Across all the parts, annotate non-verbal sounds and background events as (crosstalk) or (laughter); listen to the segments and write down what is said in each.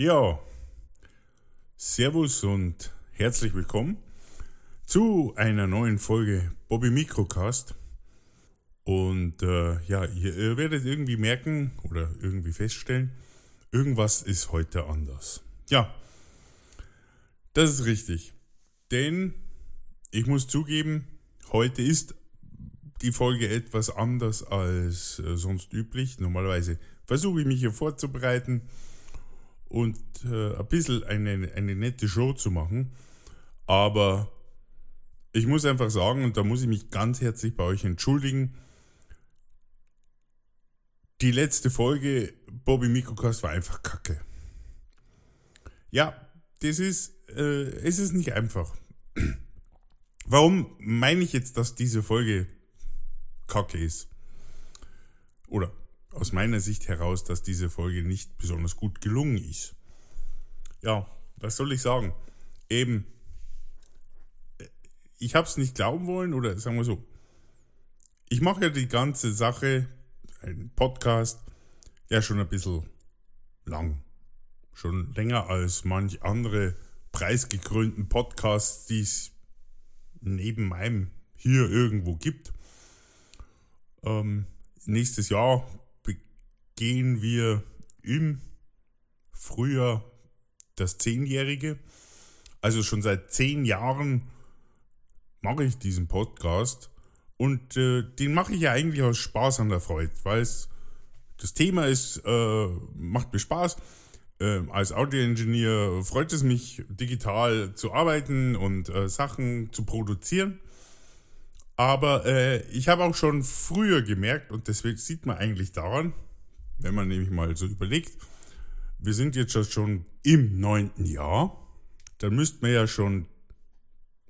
Ja, Servus und herzlich willkommen zu einer neuen Folge Bobby Microcast. Und äh, ja, ihr, ihr werdet irgendwie merken oder irgendwie feststellen, irgendwas ist heute anders. Ja, das ist richtig. Denn ich muss zugeben, heute ist die Folge etwas anders als äh, sonst üblich. Normalerweise versuche ich mich hier vorzubereiten und äh, ein bisschen eine, eine nette Show zu machen. Aber ich muss einfach sagen, und da muss ich mich ganz herzlich bei euch entschuldigen, die letzte Folge Bobby Mikrocast war einfach kacke. Ja, das ist, äh, es ist nicht einfach. (clears throat) Warum meine ich jetzt, dass diese Folge kacke ist? Oder aus meiner Sicht heraus, dass diese Folge nicht besonders gut gelungen ist. Ja, was soll ich sagen? Eben, ich habe es nicht glauben wollen oder sagen wir so, ich mache ja die ganze Sache, einen Podcast, ja schon ein bisschen lang. Schon länger als manch andere preisgekrönten Podcasts, die es neben meinem hier irgendwo gibt. Ähm, nächstes Jahr gehen wir im Frühjahr das Zehnjährige. Also schon seit zehn Jahren mache ich diesen Podcast und äh, den mache ich ja eigentlich aus Spaß an der Freude, weil es das Thema ist, äh, macht mir Spaß. Äh, als Audio-Engineer freut es mich, digital zu arbeiten und äh, Sachen zu produzieren. Aber äh, ich habe auch schon früher gemerkt, und das sieht man eigentlich daran, wenn man nämlich mal so überlegt, wir sind jetzt schon im neunten Jahr, dann müssten wir ja schon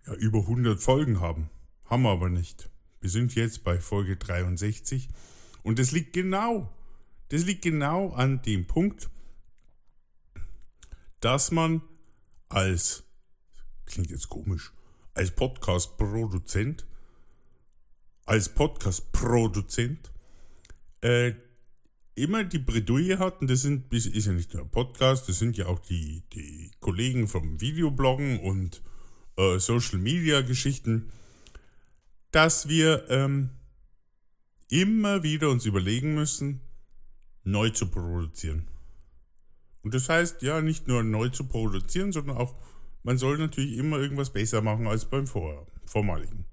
ja, über 100 Folgen haben. Haben wir aber nicht. Wir sind jetzt bei Folge 63 und das liegt genau, das liegt genau an dem Punkt, dass man als, klingt jetzt komisch, als Podcast-Produzent, als Podcast-Produzent äh, immer die Bredouille hatten, das sind, ist ja nicht nur ein Podcast, das sind ja auch die, die Kollegen vom Videobloggen und äh, Social Media Geschichten, dass wir ähm, immer wieder uns überlegen müssen, neu zu produzieren. Und das heißt ja nicht nur neu zu produzieren, sondern auch, man soll natürlich immer irgendwas besser machen als beim Vor vormaligen.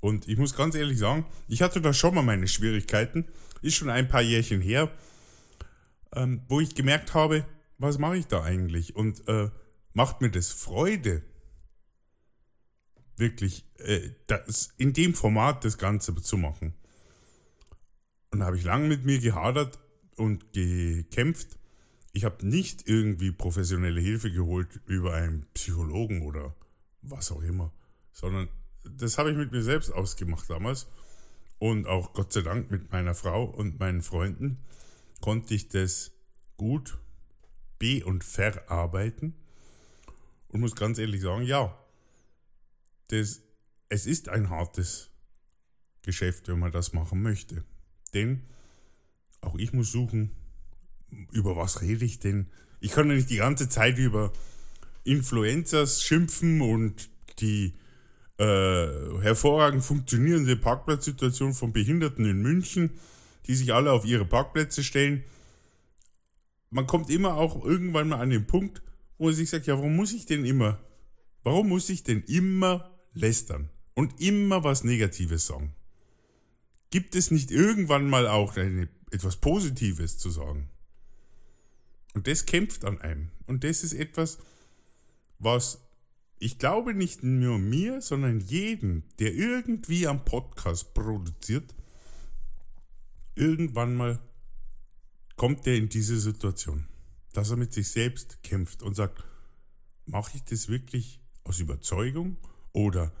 Und ich muss ganz ehrlich sagen, ich hatte da schon mal meine Schwierigkeiten, ist schon ein paar Jährchen her, ähm, wo ich gemerkt habe, was mache ich da eigentlich? Und äh, macht mir das Freude, wirklich äh, das, in dem Format das Ganze zu machen. Und da habe ich lange mit mir gehadert und gekämpft. Ich habe nicht irgendwie professionelle Hilfe geholt über einen Psychologen oder was auch immer, sondern das habe ich mit mir selbst ausgemacht damals. Und auch Gott sei Dank mit meiner Frau und meinen Freunden konnte ich das gut be- und verarbeiten. Und muss ganz ehrlich sagen, ja, das, es ist ein hartes Geschäft, wenn man das machen möchte. Denn auch ich muss suchen, über was rede ich denn? Ich kann ja nicht die ganze Zeit über Influencers schimpfen und die äh, hervorragend funktionierende Parkplatzsituation von Behinderten in München, die sich alle auf ihre Parkplätze stellen. Man kommt immer auch irgendwann mal an den Punkt, wo man sich sagt, ja, warum muss ich denn immer, warum muss ich denn immer lästern und immer was Negatives sagen? Gibt es nicht irgendwann mal auch eine, etwas Positives zu sagen? Und das kämpft an einem. Und das ist etwas, was ich glaube nicht nur mir, sondern jedem, der irgendwie am Podcast produziert, irgendwann mal kommt er in diese Situation, dass er mit sich selbst kämpft und sagt, mache ich das wirklich aus Überzeugung oder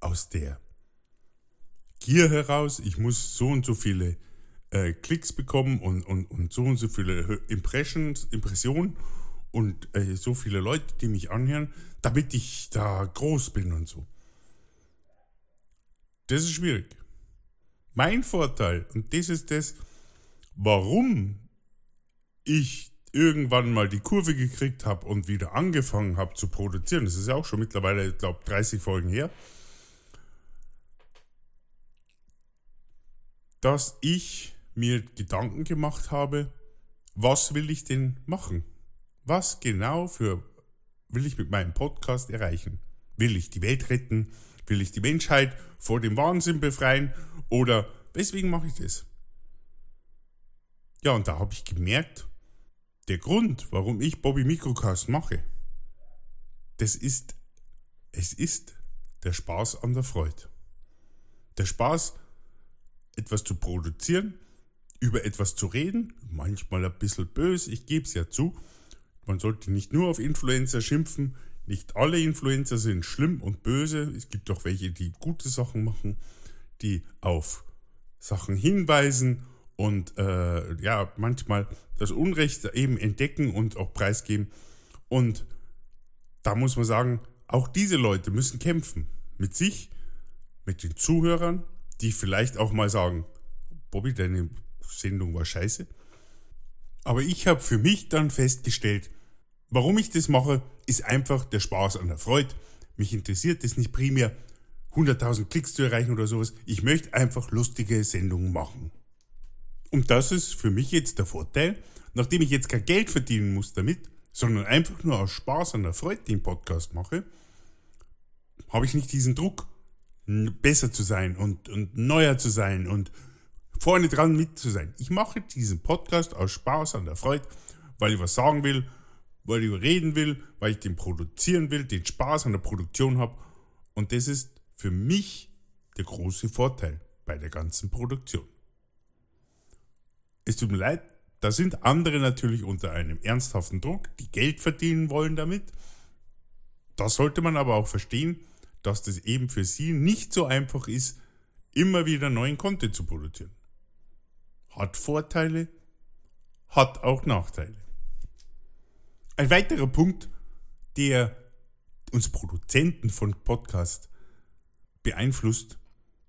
aus der Gier heraus, ich muss so und so viele äh, Klicks bekommen und, und, und so und so viele Impressions, Impressionen und äh, so viele Leute, die mich anhören, damit ich da groß bin und so. Das ist schwierig. Mein Vorteil, und das ist das, warum ich irgendwann mal die Kurve gekriegt habe und wieder angefangen habe zu produzieren, das ist ja auch schon mittlerweile, ich glaube, 30 Folgen her, dass ich mir Gedanken gemacht habe, was will ich denn machen? Was genau für will ich mit meinem Podcast erreichen? Will ich die Welt retten? Will ich die Menschheit vor dem Wahnsinn befreien? Oder weswegen mache ich das? Ja, und da habe ich gemerkt, der Grund, warum ich Bobby Microcast mache, das ist, es ist der Spaß an der Freude. Der Spaß, etwas zu produzieren, über etwas zu reden, manchmal ein bisschen böse, ich gebe es ja zu. Man sollte nicht nur auf Influencer schimpfen, nicht alle Influencer sind schlimm und böse, es gibt auch welche, die gute Sachen machen, die auf Sachen hinweisen und äh, ja, manchmal das Unrecht eben entdecken und auch preisgeben. Und da muss man sagen, auch diese Leute müssen kämpfen. Mit sich, mit den Zuhörern, die vielleicht auch mal sagen, Bobby, deine Sendung war scheiße. Aber ich habe für mich dann festgestellt, warum ich das mache, ist einfach der Spaß an der Freude. Mich interessiert es nicht primär, 100.000 Klicks zu erreichen oder sowas. Ich möchte einfach lustige Sendungen machen. Und das ist für mich jetzt der Vorteil, nachdem ich jetzt kein Geld verdienen muss damit, sondern einfach nur aus Spaß an der Freude den Podcast mache, habe ich nicht diesen Druck, besser zu sein und, und neuer zu sein und vorne dran mit zu sein. Ich mache diesen Podcast aus Spaß an der Freude, weil ich was sagen will, weil ich reden will, weil ich den produzieren will, den Spaß an der Produktion habe. Und das ist für mich der große Vorteil bei der ganzen Produktion. Es tut mir leid, da sind andere natürlich unter einem ernsthaften Druck, die Geld verdienen wollen damit. Das sollte man aber auch verstehen, dass das eben für sie nicht so einfach ist, immer wieder neuen Content zu produzieren. Hat Vorteile, hat auch Nachteile. Ein weiterer Punkt, der uns Produzenten von Podcast beeinflusst,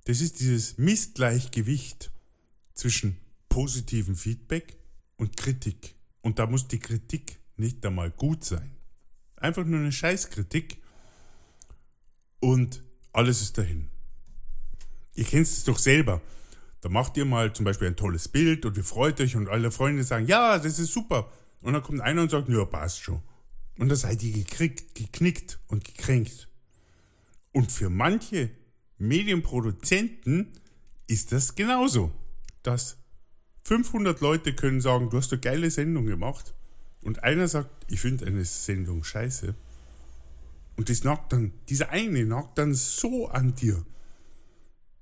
das ist dieses Missgleichgewicht zwischen positivem Feedback und Kritik. Und da muss die Kritik nicht einmal gut sein. Einfach nur eine Scheißkritik und alles ist dahin. Ihr kennt es doch selber. Da macht ihr mal zum Beispiel ein tolles Bild und ihr freut euch und alle Freunde sagen, ja, das ist super. Und dann kommt einer und sagt, ja, passt schon. Und da seid ihr gekriegt, geknickt und gekränkt. Und für manche Medienproduzenten ist das genauso. Dass 500 Leute können sagen, du hast eine geile Sendung gemacht. Und einer sagt, ich finde eine Sendung scheiße. Und das nagt dann, dieser eine nagt dann so an dir,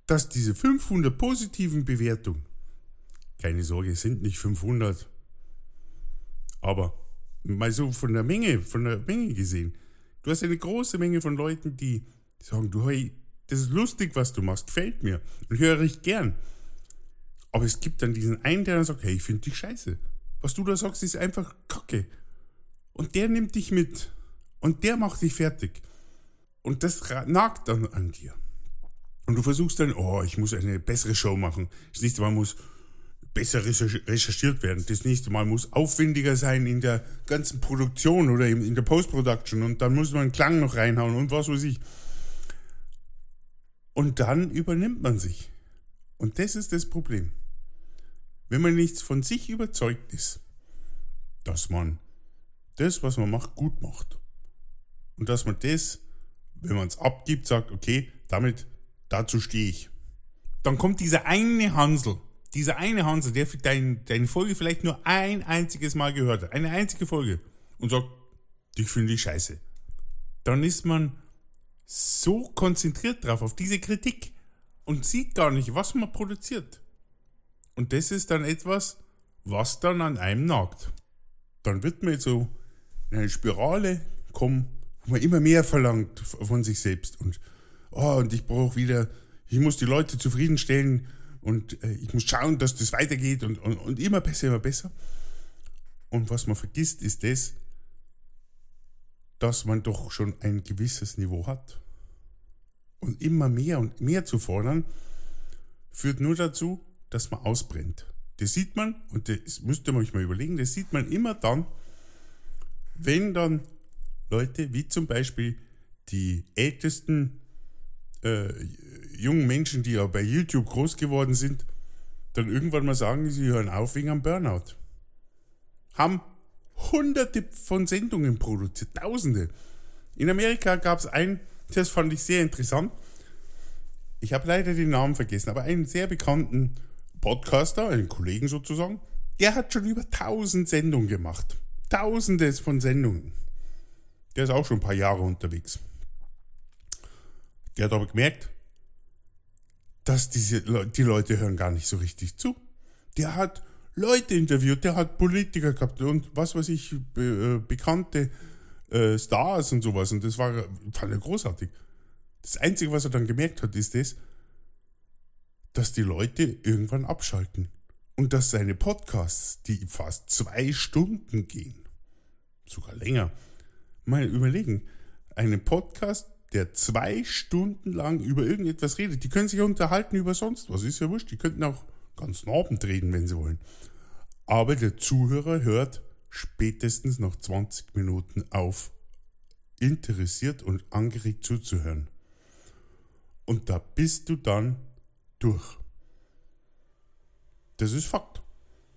dass diese 500 positiven Bewertungen, keine Sorge, es sind nicht 500, aber mal so von der Menge, von der Menge gesehen, du hast eine große Menge von Leuten, die sagen, du, hey, das ist lustig, was du machst, gefällt mir und höre ich gern. Aber es gibt dann diesen einen, der dann sagt, hey, ich finde dich scheiße. Was du da sagst, ist einfach Kacke. Und der nimmt dich mit. Und der macht dich fertig. Und das nagt dann an dir. Und du versuchst dann, oh, ich muss eine bessere Show machen. Das nächste Mal muss besser recherchiert werden. Das nächste Mal muss aufwendiger sein in der ganzen Produktion oder in der Post-Production. Und dann muss man einen Klang noch reinhauen und was weiß ich. Und dann übernimmt man sich. Und das ist das Problem. Wenn man nicht von sich überzeugt ist, dass man das, was man macht, gut macht. Und dass man das, wenn man es abgibt, sagt, okay, damit, dazu stehe ich. Dann kommt dieser eine Hansel, dieser eine Hansel, der dein, deine Folge vielleicht nur ein einziges Mal gehört hat, eine einzige Folge, und sagt, dich finde ich scheiße. Dann ist man so konzentriert drauf, auf diese Kritik, und sieht gar nicht, was man produziert. Und das ist dann etwas, was dann an einem nagt. Dann wird man so in eine Spirale kommen, wo man immer mehr verlangt von sich selbst. Und, oh, und ich brauche wieder, ich muss die Leute zufriedenstellen und äh, ich muss schauen, dass das weitergeht und, und, und immer besser, immer besser. Und was man vergisst, ist das, dass man doch schon ein gewisses Niveau hat. Und immer mehr und mehr zu fordern, führt nur dazu, dass man ausbrennt. Das sieht man, und das müsst ihr euch mal überlegen, das sieht man immer dann, wenn dann Leute wie zum Beispiel die ältesten äh, jungen Menschen, die ja bei YouTube groß geworden sind, dann irgendwann mal sagen, sie hören auf wegen einem Burnout. Haben hunderte von Sendungen produziert, tausende. In Amerika gab es einen, das fand ich sehr interessant. Ich habe leider den Namen vergessen, aber einen sehr bekannten Podcaster, einen Kollegen sozusagen, der hat schon über tausend Sendungen gemacht. Tausendes von Sendungen. Der ist auch schon ein paar Jahre unterwegs. Der hat aber gemerkt, dass diese die Leute hören gar nicht so richtig zu. Der hat Leute interviewt, der hat Politiker gehabt und was weiß ich, be, äh, bekannte äh, Stars und sowas. Und das war, fand er großartig. Das Einzige, was er dann gemerkt hat, ist das, dass die Leute irgendwann abschalten. Und dass seine Podcasts, die fast zwei Stunden gehen, sogar länger, mal überlegen, einen Podcast, der zwei Stunden lang über irgendetwas redet, die können sich unterhalten über sonst was, ist ja wurscht, die könnten auch ganz Abend reden, wenn sie wollen. Aber der Zuhörer hört spätestens nach 20 Minuten auf, interessiert und angeregt zuzuhören. Und da bist du dann durch. Das ist Fakt.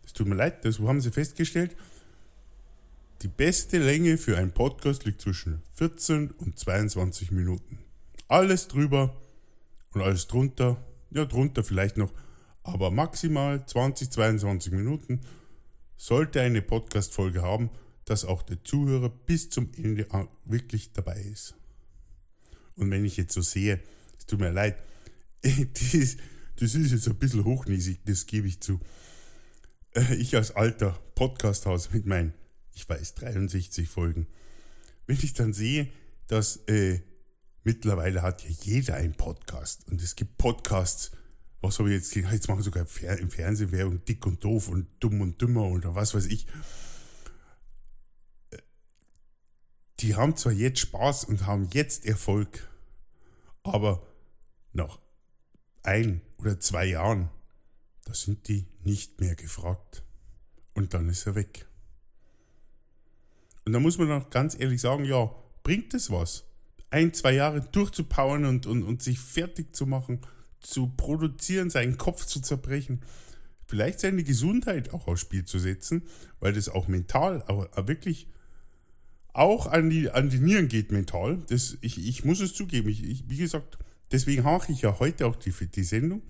Es tut mir leid, das haben sie festgestellt. Die beste Länge für einen Podcast liegt zwischen 14 und 22 Minuten. Alles drüber und alles drunter, ja drunter vielleicht noch, aber maximal 20, 22 Minuten sollte eine Podcast-Folge haben, dass auch der Zuhörer bis zum Ende wirklich dabei ist. Und wenn ich jetzt so sehe, es tut mir leid, (laughs) das, das ist jetzt ein bisschen hochnäsig, das gebe ich zu. Äh, ich als alter Podcast-Haus mit meinen, ich weiß, 63 Folgen, wenn ich dann sehe, dass äh, mittlerweile hat ja jeder einen Podcast und es gibt Podcasts, was habe ich jetzt gesehen? Jetzt machen sogar im Fernsehen Werbung dick und doof und dumm und dümmer oder was weiß ich. Äh, die haben zwar jetzt Spaß und haben jetzt Erfolg, aber nach ein oder zwei Jahren, da sind die nicht mehr gefragt. Und dann ist er weg. Und da muss man auch ganz ehrlich sagen, ja, bringt es was? Ein, zwei Jahre durchzupowern und, und, und sich fertig zu machen, zu produzieren, seinen Kopf zu zerbrechen, vielleicht seine Gesundheit auch aufs Spiel zu setzen, weil das auch mental, aber wirklich auch an die, an die Nieren geht mental. Das, ich, ich muss es zugeben, ich, ich, wie gesagt, Deswegen mache ich ja heute auch die, die Sendung,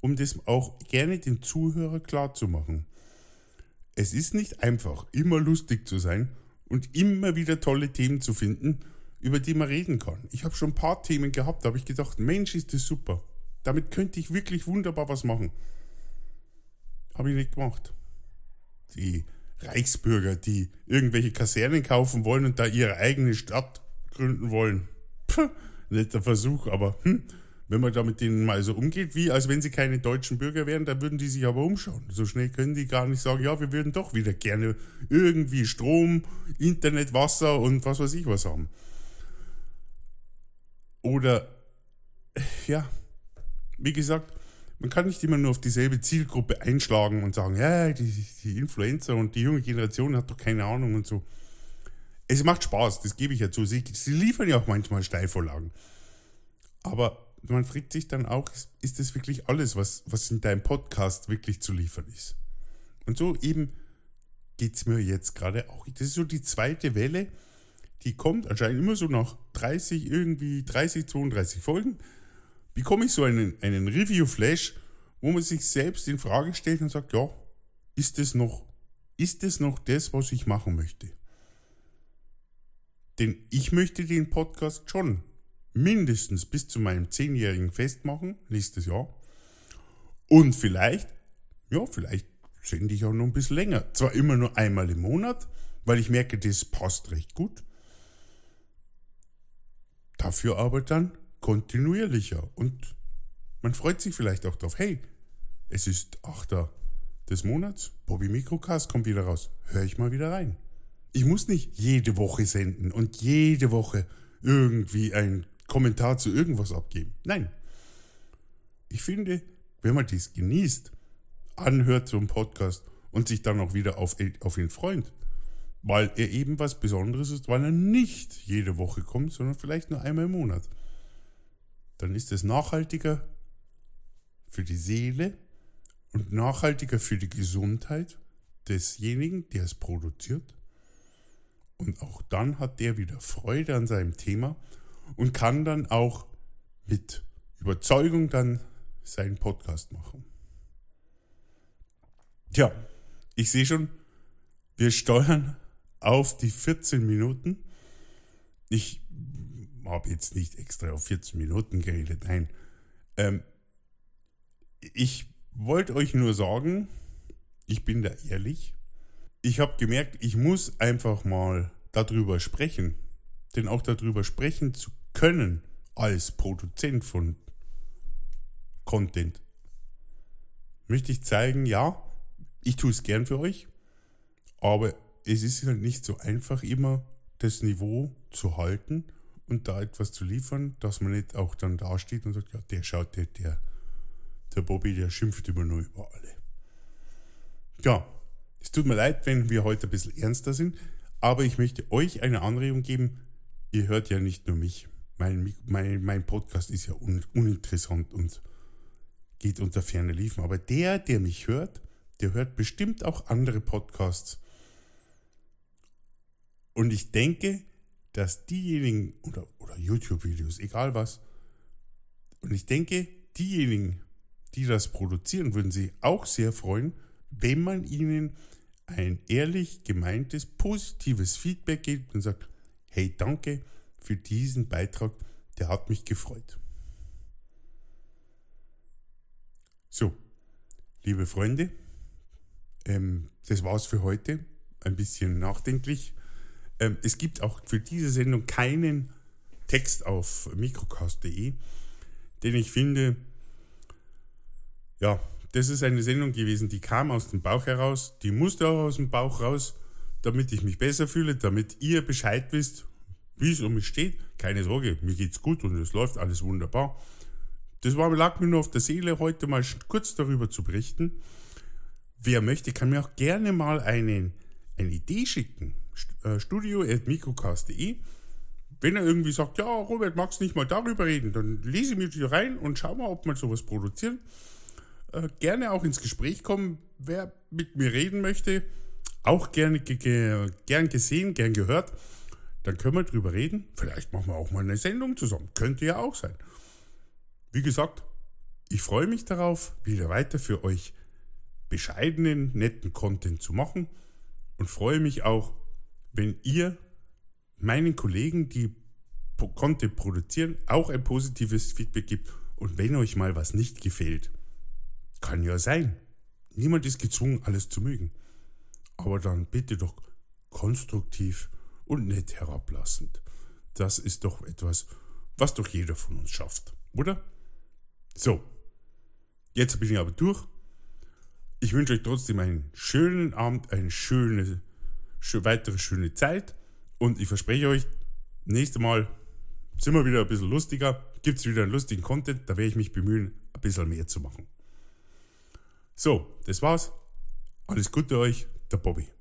um das auch gerne dem Zuhörer klar zu machen. Es ist nicht einfach, immer lustig zu sein und immer wieder tolle Themen zu finden, über die man reden kann. Ich habe schon ein paar Themen gehabt, da habe ich gedacht, Mensch, ist das super. Damit könnte ich wirklich wunderbar was machen. Habe ich nicht gemacht. Die Reichsbürger, die irgendwelche Kasernen kaufen wollen und da ihre eigene Stadt gründen wollen. Puh, netter Versuch, aber hm, wenn man da mit denen mal so umgeht, wie als wenn sie keine deutschen Bürger wären, dann würden die sich aber umschauen. So schnell können die gar nicht sagen, ja, wir würden doch wieder gerne irgendwie Strom, Internet, Wasser und was weiß ich was haben. Oder, ja, wie gesagt, man kann nicht immer nur auf dieselbe Zielgruppe einschlagen und sagen, ja, die, die Influencer und die junge Generation hat doch keine Ahnung und so. Es macht Spaß, das gebe ich ja zu. Sie, sie liefern ja auch manchmal Steilvorlagen. Aber man fragt sich dann auch, ist das wirklich alles, was, was in deinem Podcast wirklich zu liefern ist? Und so eben geht es mir jetzt gerade auch. Das ist so die zweite Welle, die kommt anscheinend immer so nach 30, irgendwie 30, 32 Folgen, bekomme ich so einen, einen Review-Flash, wo man sich selbst in Frage stellt und sagt, ja, ist das noch, ist das noch das, was ich machen möchte? Denn ich möchte den Podcast schon mindestens bis zu meinem zehnjährigen Fest machen, nächstes Jahr. Und vielleicht, ja, vielleicht sende ich auch noch ein bisschen länger. Zwar immer nur einmal im Monat, weil ich merke, das passt recht gut. Dafür aber dann kontinuierlicher. Und man freut sich vielleicht auch drauf. Hey, es ist 8. des Monats, Bobby Mikrocast kommt wieder raus. Hör ich mal wieder rein. Ich muss nicht jede Woche senden und jede Woche irgendwie einen Kommentar zu irgendwas abgeben. Nein. Ich finde, wenn man dies genießt, anhört, einen Podcast, und sich dann auch wieder auf, auf ihn freut. Weil er eben was Besonderes ist, weil er nicht jede Woche kommt, sondern vielleicht nur einmal im Monat. Dann ist es nachhaltiger für die Seele und nachhaltiger für die Gesundheit desjenigen, der es produziert. Und auch dann hat der wieder Freude an seinem Thema und kann dann auch mit Überzeugung dann seinen Podcast machen. Tja, ich sehe schon, wir steuern auf die 14 Minuten. Ich habe jetzt nicht extra auf 14 Minuten geredet, nein. Ähm, ich wollte euch nur sagen, ich bin da ehrlich. Ich habe gemerkt, ich muss einfach mal darüber sprechen. Denn auch darüber sprechen zu können als Produzent von Content, möchte ich zeigen, ja, ich tue es gern für euch, aber es ist halt nicht so einfach immer das Niveau zu halten und da etwas zu liefern, dass man nicht auch dann dasteht und sagt, ja, der schaut, der, der, der Bobby, der schimpft immer nur über alle. Ja, es tut mir leid, wenn wir heute ein bisschen ernster sind, aber ich möchte euch eine Anregung geben. Ihr hört ja nicht nur mich. Mein, mein, mein Podcast ist ja un, uninteressant und geht unter ferne Liefen. Aber der, der mich hört, der hört bestimmt auch andere Podcasts. Und ich denke, dass diejenigen, oder, oder YouTube-Videos, egal was, und ich denke, diejenigen, die das produzieren, würden sich auch sehr freuen, wenn man ihnen ein ehrlich gemeintes, positives Feedback gibt und sagt, hey, danke für diesen Beitrag, der hat mich gefreut. So, liebe Freunde, ähm, das war's für heute. Ein bisschen nachdenklich. Ähm, es gibt auch für diese Sendung keinen Text auf microcast.de, denn ich finde, ja, das ist eine Sendung gewesen, die kam aus dem Bauch heraus, die musste auch aus dem Bauch raus, damit ich mich besser fühle, damit ihr Bescheid wisst, wie es um mich steht. Keine Sorge, mir geht's gut und es läuft alles wunderbar. Das war, lag mir nur auf der Seele, heute mal kurz darüber zu berichten. Wer möchte, kann mir auch gerne mal einen, eine Idee schicken. Äh, studio.microcast.de Wenn er irgendwie sagt, ja, Robert, magst du nicht mal darüber reden, dann lese ich mir die rein und schau mal, ob wir sowas produzieren. Äh, gerne auch ins Gespräch kommen. Wer mit mir reden möchte, auch gerne ge gern gesehen, gern gehört. Dann können wir drüber reden. Vielleicht machen wir auch mal eine Sendung zusammen. Könnte ja auch sein. Wie gesagt, ich freue mich darauf, wieder weiter für euch bescheidenen, netten Content zu machen und freue mich auch, wenn ihr meinen Kollegen, die Content produzieren, auch ein positives Feedback gibt und wenn euch mal was nicht gefällt. Kann ja sein. Niemand ist gezwungen, alles zu mögen. Aber dann bitte doch konstruktiv und nett herablassend. Das ist doch etwas, was doch jeder von uns schafft, oder? So, jetzt bin ich aber durch. Ich wünsche euch trotzdem einen schönen Abend, eine schöne, weitere schöne Zeit. Und ich verspreche euch, nächstes Mal sind wir wieder ein bisschen lustiger. Gibt es wieder einen lustigen Content, da werde ich mich bemühen, ein bisschen mehr zu machen. So, das war's. Alles Gute euch, der Bobby.